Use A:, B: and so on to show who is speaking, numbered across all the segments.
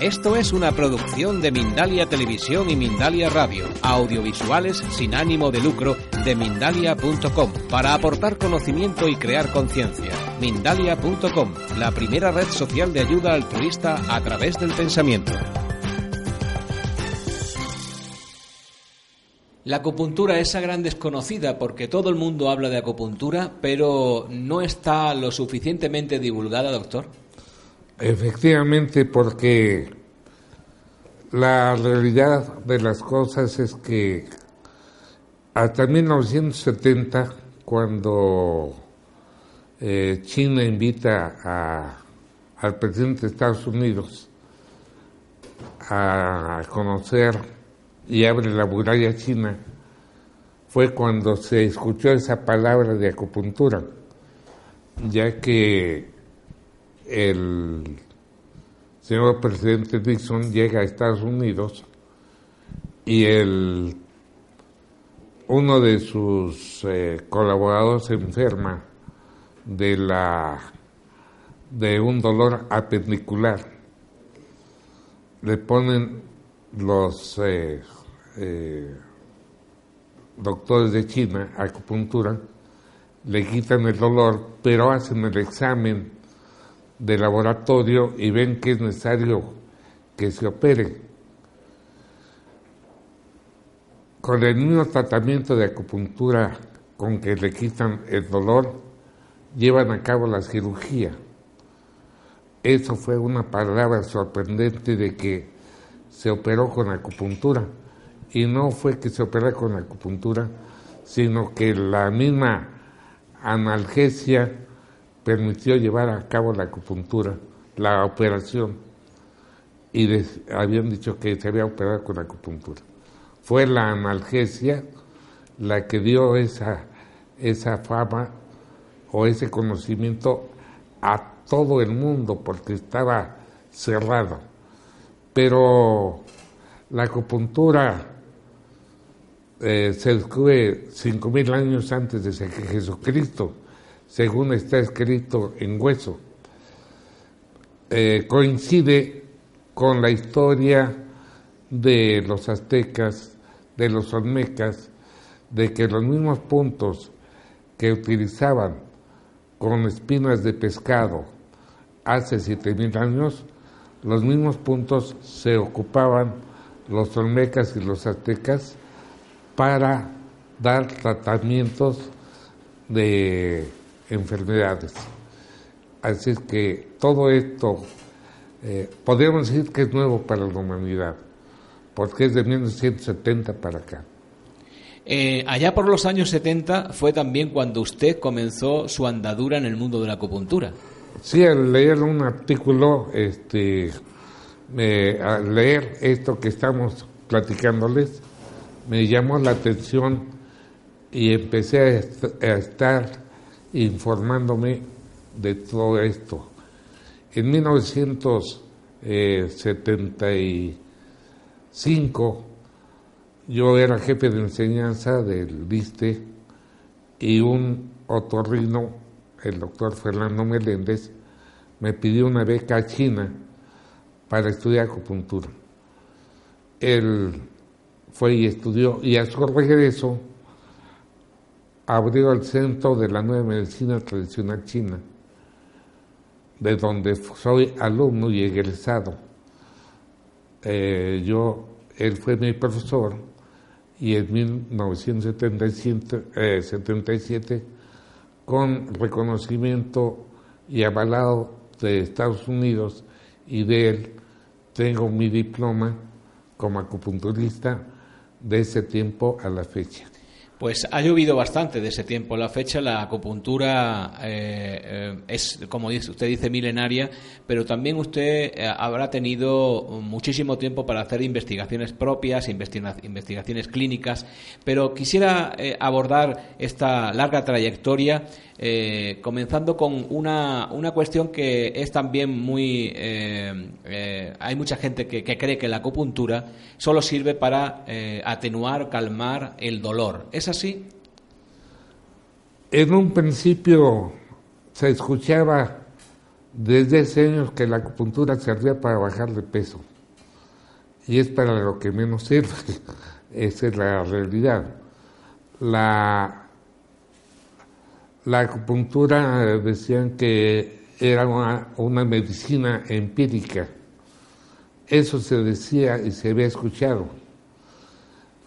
A: Esto es una producción de Mindalia Televisión y Mindalia Radio, audiovisuales sin ánimo de lucro de mindalia.com, para aportar conocimiento y crear conciencia. Mindalia.com, la primera red social de ayuda altruista a través del pensamiento. La acupuntura, esa gran desconocida, porque todo el mundo habla de acupuntura, pero no está lo suficientemente divulgada, doctor.
B: Efectivamente, porque la realidad de las cosas es que hasta 1970, cuando eh, China invita al presidente de Estados Unidos a conocer y abre la muralla china, fue cuando se escuchó esa palabra de acupuntura, ya que el señor presidente Nixon llega a Estados Unidos y el, uno de sus eh, colaboradores enferma de, la, de un dolor apendicular. Le ponen los eh, eh, doctores de China acupuntura, le quitan el dolor, pero hacen el examen de laboratorio y ven que es necesario que se opere. Con el mismo tratamiento de acupuntura con que le quitan el dolor, llevan a cabo la cirugía. Eso fue una palabra sorprendente de que se operó con acupuntura. Y no fue que se operara con acupuntura, sino que la misma analgesia permitió llevar a cabo la acupuntura, la operación, y habían dicho que se había operado con acupuntura. Fue la analgesia la que dio esa, esa fama o ese conocimiento a todo el mundo porque estaba cerrado. Pero la acupuntura eh, se descubre cinco mil años antes de que Jesucristo según está escrito en hueso. Eh, coincide con la historia de los aztecas, de los olmecas, de que los mismos puntos que utilizaban con espinas de pescado hace siete mil años, los mismos puntos se ocupaban los olmecas y los aztecas para dar tratamientos de enfermedades. Así es que todo esto eh, podríamos decir que es nuevo para la humanidad, porque es de 1970 para acá.
A: Eh, allá por los años 70 fue también cuando usted comenzó su andadura en el mundo de la acupuntura.
B: Sí, al leer un artículo, este, al leer esto que estamos platicándoles, me llamó la atención y empecé a estar informándome de todo esto. En 1975 yo era jefe de enseñanza del VISTE y un otorrino, el doctor Fernando Meléndez, me pidió una beca a China para estudiar acupuntura. Él fue y estudió y a su regreso abrió el centro de la nueva medicina tradicional china, de donde soy alumno y egresado. Eh, yo, él fue mi profesor y en 1977, eh, con reconocimiento y avalado de Estados Unidos y de él, tengo mi diploma como acupunturista de ese tiempo a la fecha.
A: Pues ha llovido bastante de ese tiempo a la fecha. La acupuntura eh, eh, es, como usted dice, milenaria, pero también usted eh, habrá tenido muchísimo tiempo para hacer investigaciones propias, investigaciones clínicas. Pero quisiera abordar esta larga trayectoria comenzando con una, una, cuestión que es también muy... Hay mucha gente que, cree que la acupuntura solo sirve para atenuar, calmar el dolor. ¿Es así?
B: En un principio se escuchaba desde hace años que la acupuntura servía para bajar de peso. Y es para lo que menos sirve. Esa es la realidad. La la acupuntura decían que era una, medicina empírica. Eso se decía y se había escuchado.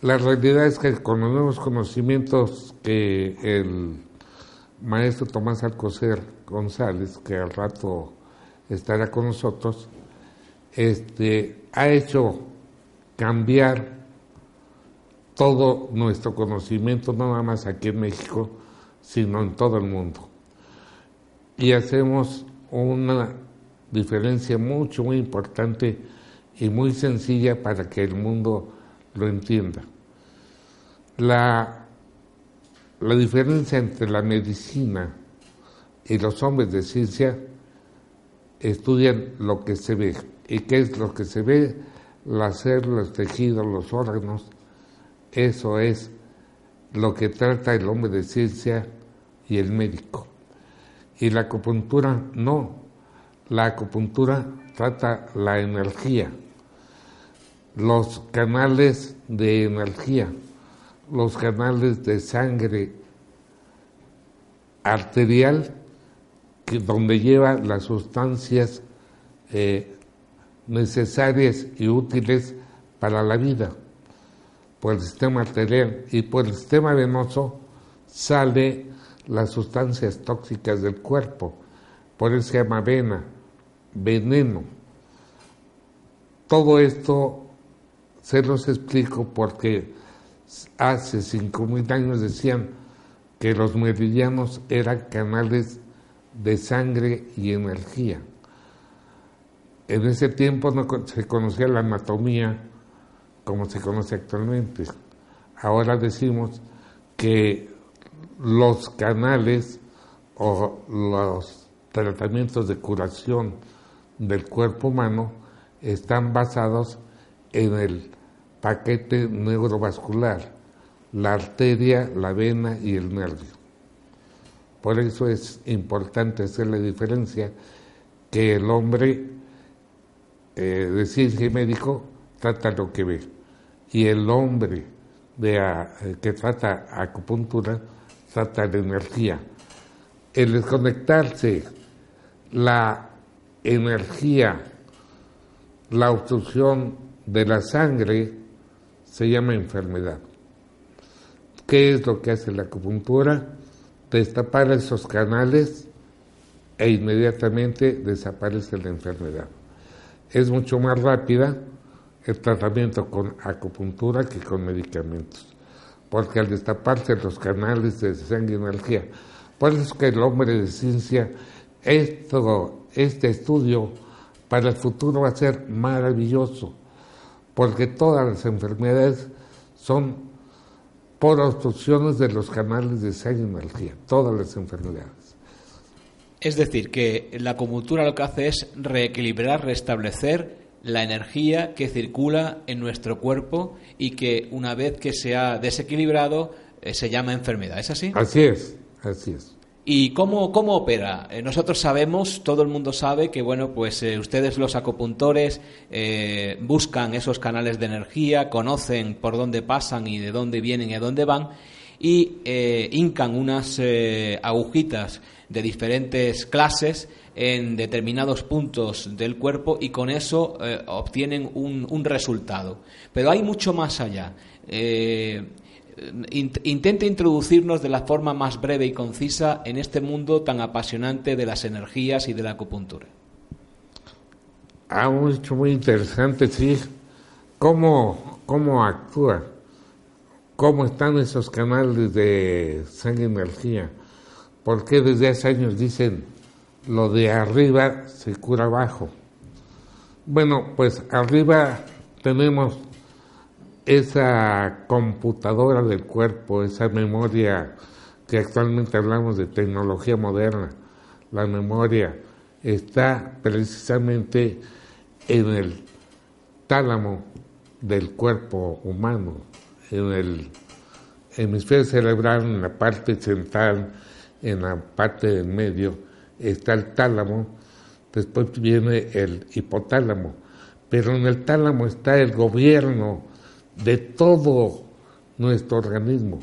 B: La realidad es que con los nuevos conocimientos que el maestro Tomás Alcocer González, que al rato estará con nosotros, este, ha hecho cambiar todo nuestro conocimiento, no nada más aquí en México, sino en todo el mundo. Y hacemos una diferencia mucho, muy importante y muy sencilla para que el mundo lo entienda. La, la diferencia entre la medicina y los hombres de ciencia estudian lo que se ve. ¿Y qué es lo que se ve? Las células, los tejidos, los órganos. Eso es lo que trata el hombre de ciencia y el médico. Y la acupuntura no. La acupuntura trata la energía, los canales de energía, los canales de sangre arterial, que, donde lleva las sustancias eh, necesarias y útiles para la vida, por el sistema arterial y por el sistema venoso sale las sustancias tóxicas del cuerpo. Por eso se llama vena, veneno. Todo esto se los explico porque hace cinco mil años decían que los meridianos eran canales de sangre y energía. En ese tiempo no se conocía la anatomía como se conoce actualmente. Ahora decimos que los canales o los tratamientos de curación del cuerpo humano están basados en el paquete neurovascular, la arteria, la vena y el nervio. Por eso es importante hacer la diferencia que el hombre eh, de médico trata lo que ve y el hombre de, eh, que trata acupuntura trata de energía. El desconectarse la energía, la obstrucción de la sangre, se llama enfermedad. ¿Qué es lo que hace la acupuntura? Destapar esos canales e inmediatamente desaparece la enfermedad. Es mucho más rápida el tratamiento con acupuntura que con medicamentos porque al destaparse los canales de sangre y energía, por eso es que el hombre de ciencia, esto, este estudio para el futuro va a ser maravilloso, porque todas las enfermedades son por obstrucciones de los canales de sangre y energía, todas las enfermedades.
A: Es decir, que la acupuntura lo que hace es reequilibrar, restablecer la energía que circula en nuestro cuerpo y que una vez que se ha desequilibrado eh, se llama enfermedad. ¿Es así?
B: Así es, así es.
A: ¿Y cómo, cómo opera? Eh, nosotros sabemos, todo el mundo sabe que, bueno, pues eh, ustedes los acupuntores buscan esos canales de energía, conocen por dónde pasan y de dónde vienen y a dónde van, y hincan unas agujitas de diferentes clases en determinados puntos del cuerpo y con eso eh, obtienen un, resultado. Pero hay mucho más allá. Intente introducirnos de la forma más breve y concisa en este mundo tan apasionante de las energías y de la acupuntura.
B: Un hecho muy interesante, sí. ¿Cómo, cómo actúa? cómo están esos canales de sangre energía. Porque desde hace años dicen lo de arriba se cura abajo. Bueno, pues arriba tenemos esa computadora del cuerpo, esa memoria que actualmente hablamos de tecnología moderna, la memoria está precisamente en el tálamo del cuerpo humano, en el hemisferio cerebral, en la parte central, en la parte del medio, está el tálamo, después viene el hipotálamo, pero en el tálamo está el gobierno de todo nuestro organismo.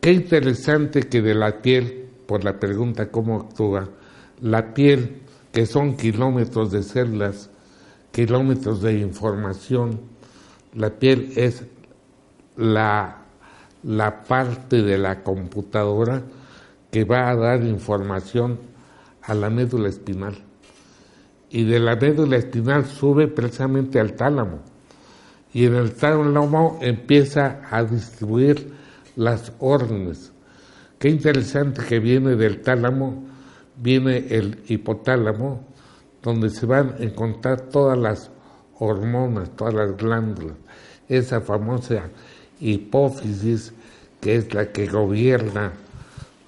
B: Qué interesante que de la piel, por la pregunta cómo actúa, la piel, que son kilómetros de células, kilómetros de información, la piel es la, la parte de la computadora que va a dar información a la médula espinal. Y de la médula espinal sube precisamente al tálamo. Y en el tálamo empieza a distribuir las órdenes. Qué interesante que viene del tálamo, viene el hipotálamo, donde se van a encontrar todas las hormonas, todas las glándulas, esa famosa hipófisis que es la que gobierna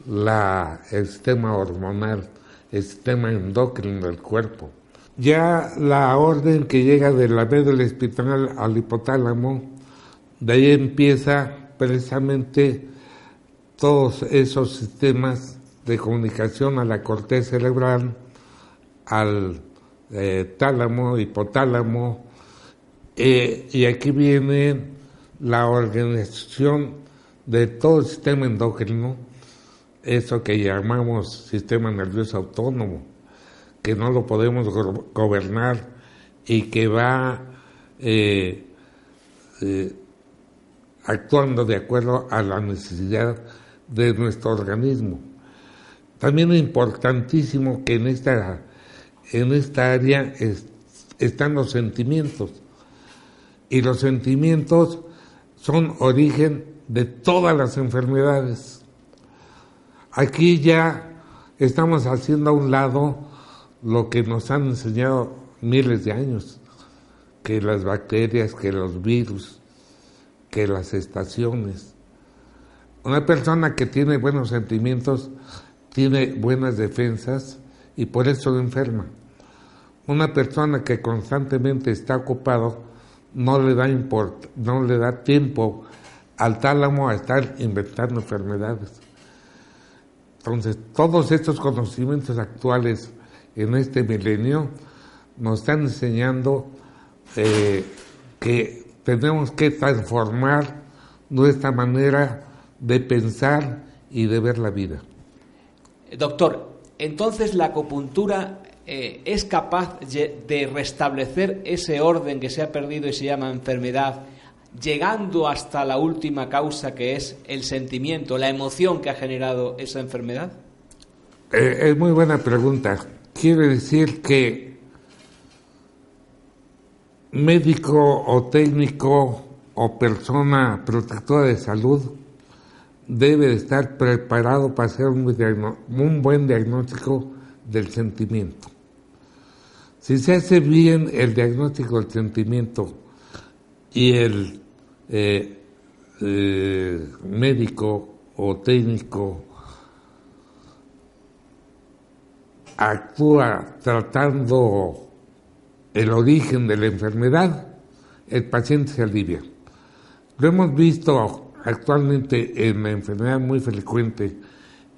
B: la, el sistema hormonal, el sistema endocrino del cuerpo. Ya la orden que llega de la médula espinal al hipotálamo, de ahí empieza precisamente todos esos sistemas de comunicación a la corteza cerebral, al eh, tálamo, hipotálamo, eh, y aquí viene la organización de todo el sistema endocrino, eso que llamamos sistema nervioso autónomo, que no lo podemos gobernar y que va eh, eh, actuando de acuerdo a la necesidad de nuestro organismo. También es importantísimo que en esta, en esta área están los sentimientos. Y los sentimientos son origen de todas las enfermedades. Aquí ya estamos haciendo a un lado lo que nos han enseñado miles de años, que las bacterias, que los virus, que las estaciones. Una persona que tiene buenos sentimientos tiene buenas defensas y por eso no enferma. Una persona que constantemente está ocupado no le da no le da tiempo al tálamo a estar inventando enfermedades. Entonces, todos estos conocimientos actuales en este milenio nos están enseñando eh, que tenemos que transformar nuestra manera de pensar y de ver la vida.
A: Doctor, entonces la acupuntura eh, es capaz de restablecer ese orden que se ha perdido y se llama enfermedad, llegando hasta la última causa que es el sentimiento, la emoción que ha generado esa enfermedad?
B: Eh, es muy buena pregunta quiere decir que médico o técnico o persona protectora de salud debe estar preparado para hacer un, buen diagnóstico del sentimiento. Si se hace bien el diagnóstico del sentimiento y el eh, eh, médico o técnico actúa tratando el origen de la enfermedad, el paciente se alivia. Lo hemos visto actualmente en la enfermedad muy frecuente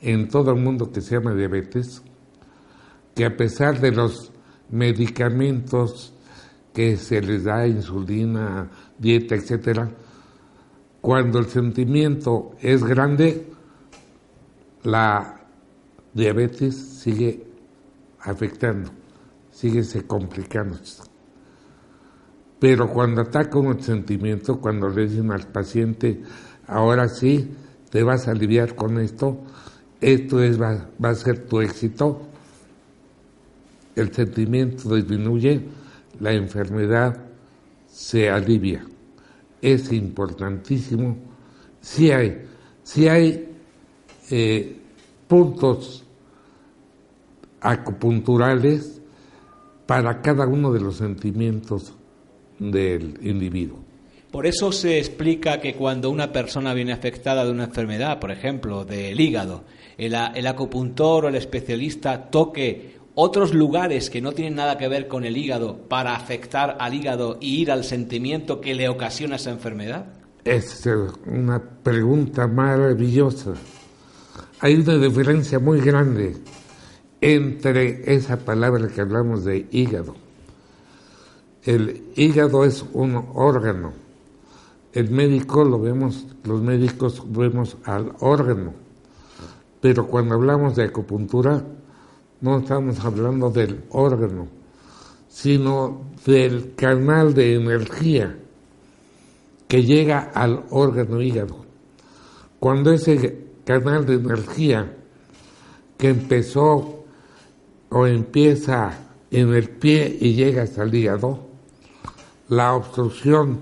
B: en todo el mundo que se llama diabetes, que a pesar de los medicamentos que se les da, insulina, dieta, etcétera, cuando el sentimiento es grande, la diabetes sigue afectando, síguese complicando. Pero cuando ataca un sentimiento, cuando le dicen al paciente, ahora sí, te vas a aliviar con esto, esto es, va, a ser tu éxito, el sentimiento disminuye, la enfermedad se alivia. es importantísimo. Si hay, si hay eh, puntos acupunturales para cada uno de los sentimientos del individuo.
A: Por eso se explica que cuando una persona viene afectada de una enfermedad, por ejemplo, del hígado, el, el acupuntor o el especialista toque otros lugares que no tienen nada que ver con el hígado para afectar al hígado y ir al sentimiento que le ocasiona esa enfermedad?
B: Es una pregunta maravillosa. Hay una diferencia muy grande entre esa palabra que hablamos de hígado. El hígado es un órgano. El médico lo vemos, los médicos vemos al órgano. Pero cuando hablamos de acupuntura, no estamos hablando del órgano, sino del canal de energía que llega al órgano hígado. Cuando ese canal de energía que empezó o empieza en el pie y llega hasta el hígado, la obstrucción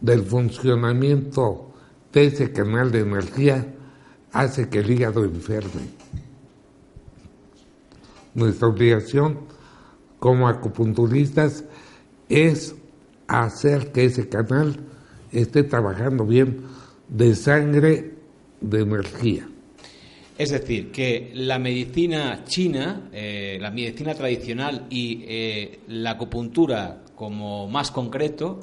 B: del funcionamiento de ese canal de energía hace que el hígado enferme. Nuestra obligación como acupunturistas es hacer que ese canal esté trabajando bien de sangre, de energía.
A: Es decir, que la medicina china, eh, la medicina tradicional y eh, la acupuntura como más concreto,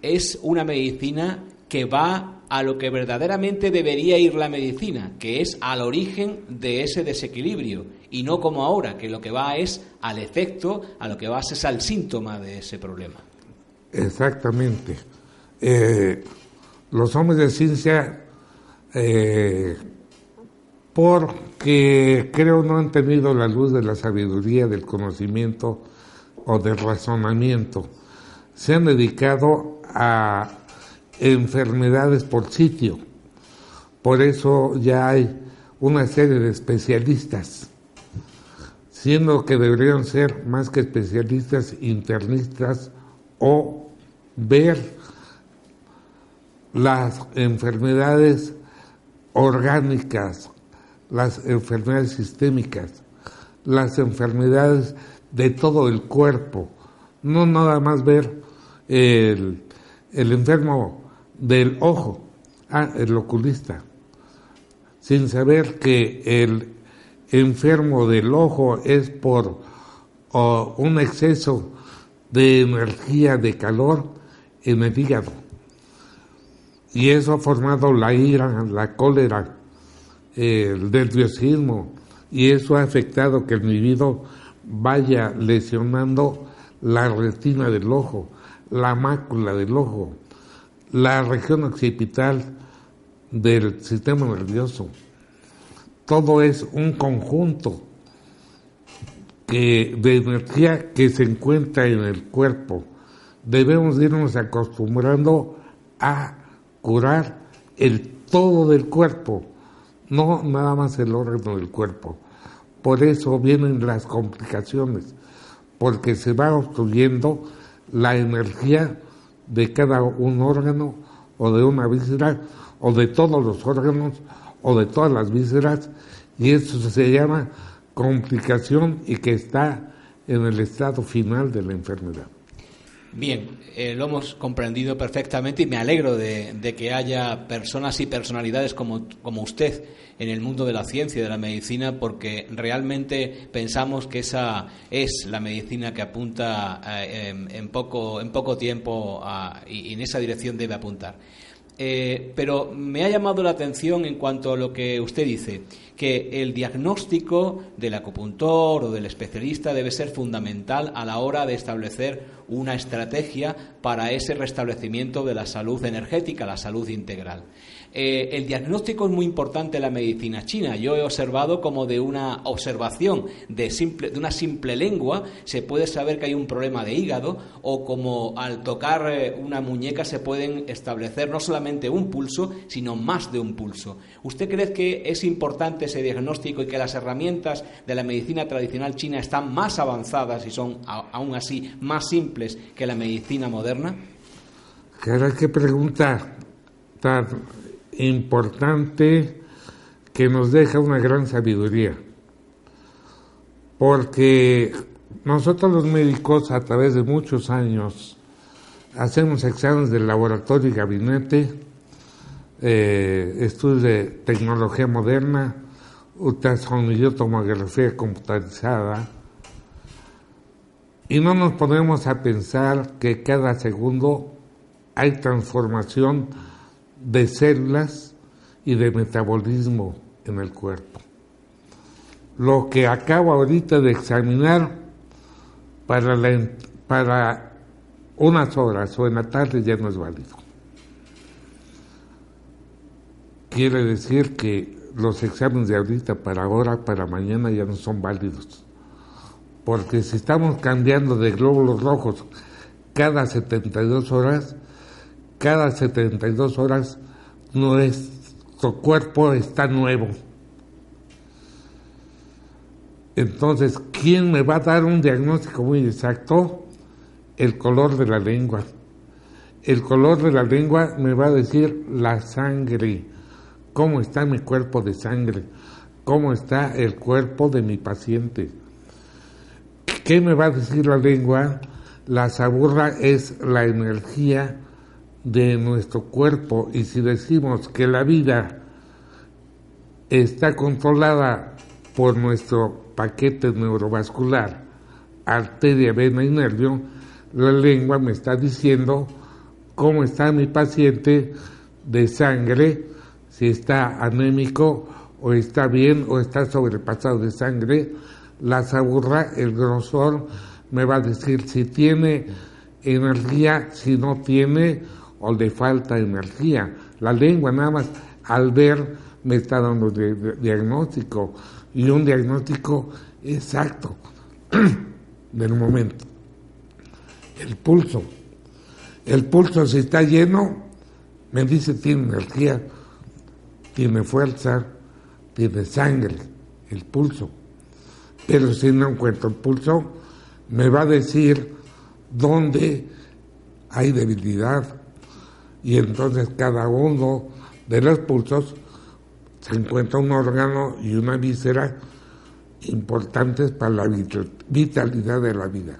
A: es una medicina que va a lo que verdaderamente debería ir la medicina, que es al origen de ese desequilibrio, y no como ahora, que lo que va es al efecto, a lo que va es al síntoma de ese problema.
B: Exactamente. Eh, los hombres de ciencia, porque creo no han tenido la luz de la sabiduría, del conocimiento o del razonamiento, se han dedicado a enfermedades por sitio. Por eso ya hay una serie de especialistas, siendo que deberían ser más que especialistas internistas o ver las enfermedades orgánicas, las enfermedades sistémicas, las enfermedades de todo el cuerpo, no nada más ver el, el enfermo del ojo, ah, el oculista, sin saber que el enfermo del ojo es por un exceso de energía, de calor en el hígado. Y eso ha formado la ira, la cólera, el nerviosismo, y eso ha afectado que el individuo vaya lesionando la retina del ojo, la mácula del ojo, la región occipital del sistema nervioso. Todo es un conjunto de energía que se encuentra en el cuerpo. Debemos irnos acostumbrando a curar el todo del cuerpo, no nada más el órgano del cuerpo. Por eso vienen las complicaciones, porque se va obstruyendo la energía de cada un órgano o de una víscera o de todos los órganos o de todas las vísceras y eso se llama complicación y que está en el estado final de la enfermedad.
A: Bien, eh, lo hemos comprendido perfectamente y me alegro de, que haya personas y personalidades como, como, usted en el mundo de la ciencia y de la medicina, porque realmente pensamos que esa es la medicina que apunta eh, en, poco, en poco tiempo y en esa dirección debe apuntar. Eh, pero me ha llamado la atención en cuanto a lo que usted dice, que el diagnóstico del acupuntor o del especialista debe ser fundamental a la hora de establecer una estrategia para ese restablecimiento de la salud energética, la salud integral. Eh, el diagnóstico es muy importante en la medicina china. Yo he observado como de una observación de, simple, de una simple lengua se puede saber que hay un problema de hígado o como al tocar eh, una muñeca se pueden establecer no solamente un pulso, sino más de un pulso. ¿Usted cree que es importante ese diagnóstico y que las herramientas de la medicina tradicional china están más avanzadas y son aún así más simples que la medicina moderna?
B: Qué pregunta importante que nos deja una gran sabiduría. Porque nosotros los médicos a través de muchos años hacemos exámenes de laboratorio y gabinete, eh, estudios de tecnología moderna, ultrasonido, tomografía computarizada, y no nos ponemos a pensar que cada segundo hay transformación de células y de metabolismo en el cuerpo. Lo que acabo ahorita de examinar para, la, para unas horas o en la tarde ya no es válido. Quiere decir que los exámenes de ahorita para ahora, para mañana ya no son válidos. Porque si estamos cambiando de glóbulos rojos cada 72 horas, cada 72 horas nuestro cuerpo está nuevo. Entonces, ¿quién me va a dar un diagnóstico muy exacto? El color de la lengua. El color de la lengua me va a decir la sangre, cómo está mi cuerpo de sangre, cómo está el cuerpo de mi paciente. ¿Qué me va a decir la lengua? La saburra es la energía de nuestro cuerpo y si decimos que la vida está controlada por nuestro paquete neurovascular, arteria, vena y nervio, la lengua me está diciendo cómo está mi paciente de sangre, si está anémico o está bien o está sobrepasado de sangre. La saburra, el grosor, me va a decir si tiene energía, si no tiene o le falta energía. La lengua nada más al ver me está dando diagnóstico y un diagnóstico exacto del momento. El pulso. El pulso si está lleno, me dice tiene energía, tiene fuerza, tiene sangre, el pulso. Pero si no encuentro el pulso, me va a decir dónde hay debilidad, y entonces cada uno de los pulsos se encuentra un órgano y una víscera importantes para la vitalidad de la vida.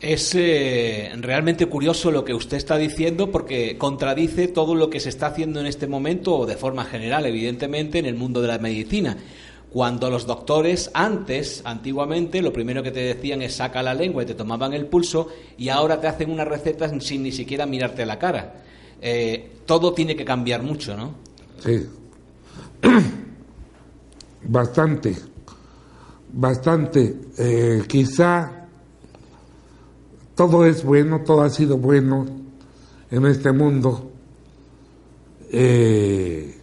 A: Es eh, realmente curioso lo que usted está diciendo porque contradice todo lo que se está haciendo en este momento o de forma general, evidentemente, en el mundo de la medicina. Cuando los doctores antes, antiguamente, lo primero que te decían es saca la lengua y te tomaban el pulso y ahora te hacen una receta sin ni siquiera mirarte la cara. Eh, todo tiene que cambiar mucho, ¿no?
B: Sí. Bastante. Bastante. Eh, quizá todo es bueno, todo ha sido bueno en este mundo. Eh,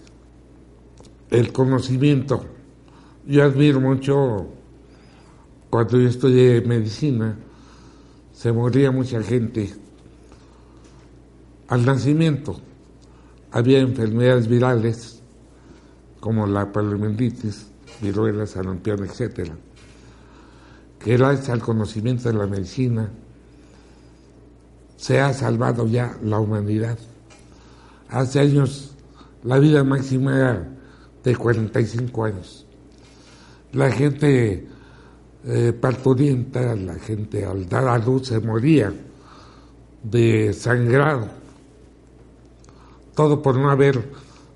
B: el conocimiento yo admiro mucho, cuando yo estudié medicina, se moría mucha gente. Al nacimiento había enfermedades virales como la poliomielitis, viruela, sarampión, etcétera, que gracias al conocimiento de la medicina se ha salvado ya la humanidad. Hace años la vida máxima era de 45 años la gente eh, parturienta, la gente al dar a luz se moría de sangrado. Todo por no haber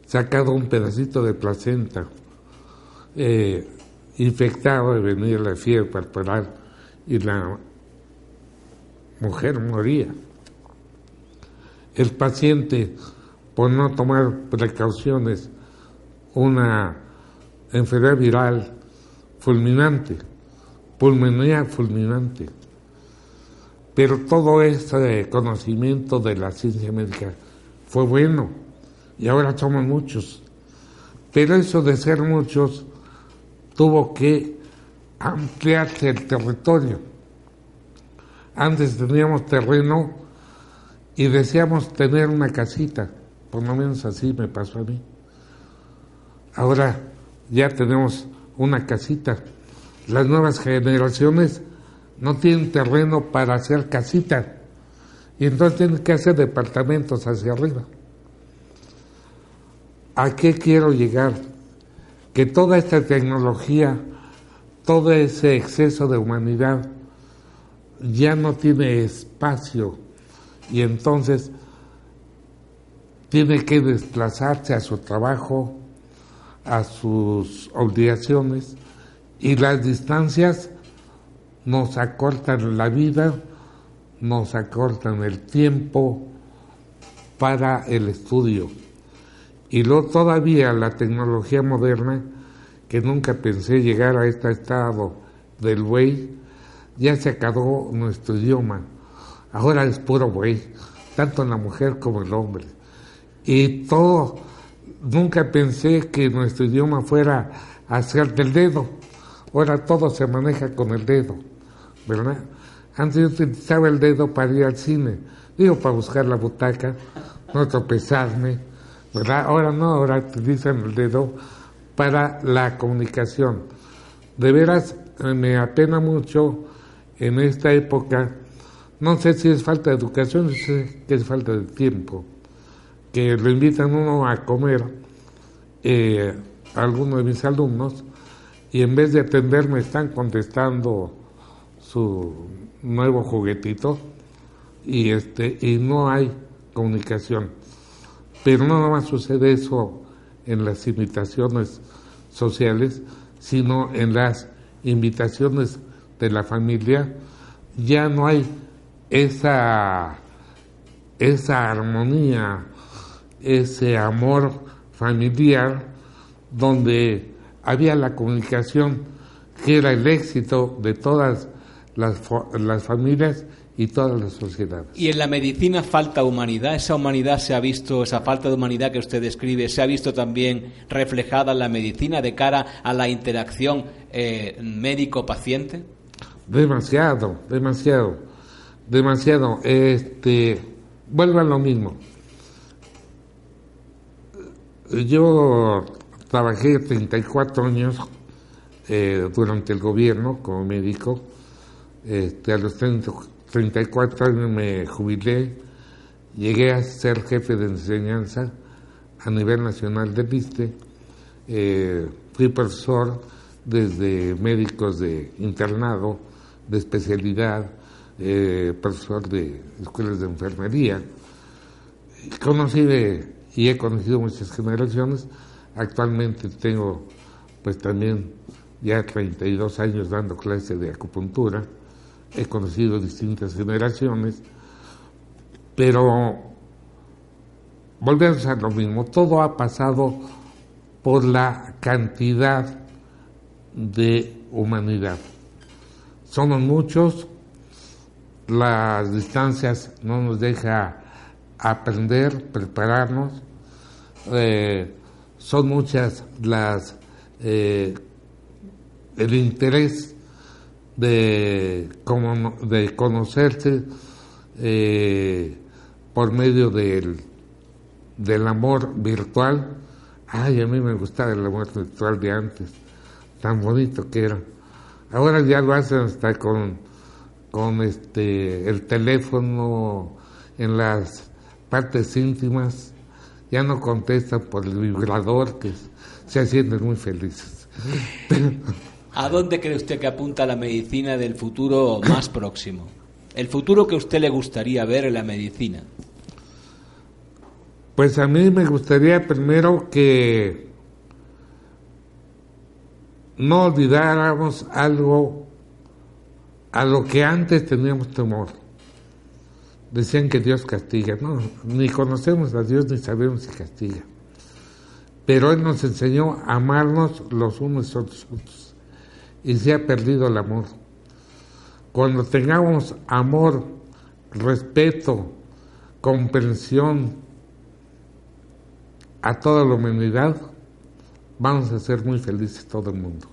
B: sacado un pedacito de placenta eh, infectado de venir la fiebre corporal y la mujer moría. El paciente, por no tomar precauciones, una enfermedad viral fulminante, pulmonía fulminante. Pero todo este conocimiento de la ciencia médica fue bueno y ahora somos muchos. Pero eso de ser muchos tuvo que ampliarse el territorio. Antes teníamos terreno y deseamos tener una casita, por lo menos así me pasó a mí. Ahora ya tenemos una casita. Las nuevas generaciones no tienen terreno para hacer casita Y entonces tienen que hacer departamentos hacia arriba. ¿A qué quiero llegar? Que toda esta tecnología, todo ese exceso de humanidad ya no tiene espacio y entonces tiene que desplazarse a su trabajo, a sus obligaciones y las distancias nos acortan la vida, nos acortan el tiempo para el estudio. Y luego todavía la tecnología moderna, que nunca pensé llegar a este estado del güey, ya se acabó nuestro idioma. Ahora es puro güey, tanto la mujer como el hombre. Y todo, nunca pensé que nuestro idioma fuera hacer del dedo. Ahora todo se maneja con el dedo, ¿verdad? Antes yo utilizaba el dedo para ir al cine, digo, para buscar la butaca, no tropezarme, ¿verdad? Ahora no, ahora utilizan el dedo para la comunicación. De veras, eh, me apena mucho en esta época, no sé si es falta de educación, sé que es falta de tiempo, que lo invitan uno a comer eh, a alguno de mis alumnos y en vez de atenderme están contestando su nuevo juguetito y este y no hay comunicación. Pero no más sucede eso en las invitaciones sociales, sino en las invitaciones de la familia, ya no hay esa, esa armonía, ese amor familiar donde había la comunicación que era el éxito de todas las, las familias y todas las sociedades.
A: Y en la medicina falta humanidad, esa humanidad se ha visto, esa falta de humanidad que usted describe, se ha visto también reflejada en la medicina de cara a la interacción eh, médico-paciente.
B: Demasiado, demasiado, demasiado. Este, vuelvo a lo mismo. Yo trabajé 34 años eh, durante el gobierno como médico. Este, a los 34 años me jubilé, llegué a ser jefe de enseñanza a nivel nacional del ISTE, eh, fui profesor desde médicos de internado, de especialidad, eh, profesor de escuelas de enfermería. Conocí y he conocido muchas generaciones. Actualmente tengo pues también ya 32 años dando clases de acupuntura. He conocido distintas generaciones, pero volvemos a lo mismo. Todo ha pasado por la cantidad de humanidad. Somos muchos, las distancias no nos deja aprender, prepararnos, eh, son muchas las eh, el interés de, como, de conocerse eh, por medio del, del amor virtual. Ay, a mí me gustaba el amor virtual de antes, tan bonito que era. Ahora ya lo hacen hasta con, con este, el teléfono en las partes íntimas, ya no contestan por el vibrador, que se sienten muy felices.
A: ¿A dónde cree usted que apunta la medicina del futuro más próximo? El futuro que a usted le gustaría ver en la medicina.
B: Pues a mí me gustaría primero que no olvidáramos algo a lo que antes teníamos temor. Decían que Dios castiga. No, ni conocemos a Dios ni sabemos si castiga. Pero Él nos enseñó a amarnos los unos a los otros. Y se ha perdido el amor. Cuando tengamos amor, respeto, comprensión a toda la humanidad, vamos a ser muy felices todo el mundo.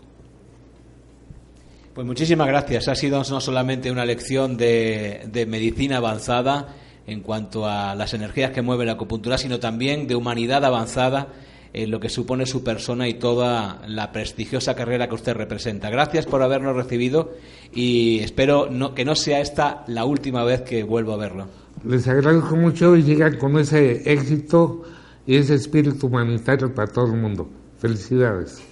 A: Pues muchísimas gracias. Ha sido no solamente una lección de, de, medicina avanzada en cuanto a las energías que mueve la acupuntura, sino también de humanidad avanzada en lo que supone su persona y toda la prestigiosa carrera que usted representa. Gracias por habernos recibido y espero no, que no sea esta la última vez que vuelvo a verlo.
B: Les agradezco mucho y llegan con ese éxito y ese espíritu humanitario para todo el mundo. Felicidades.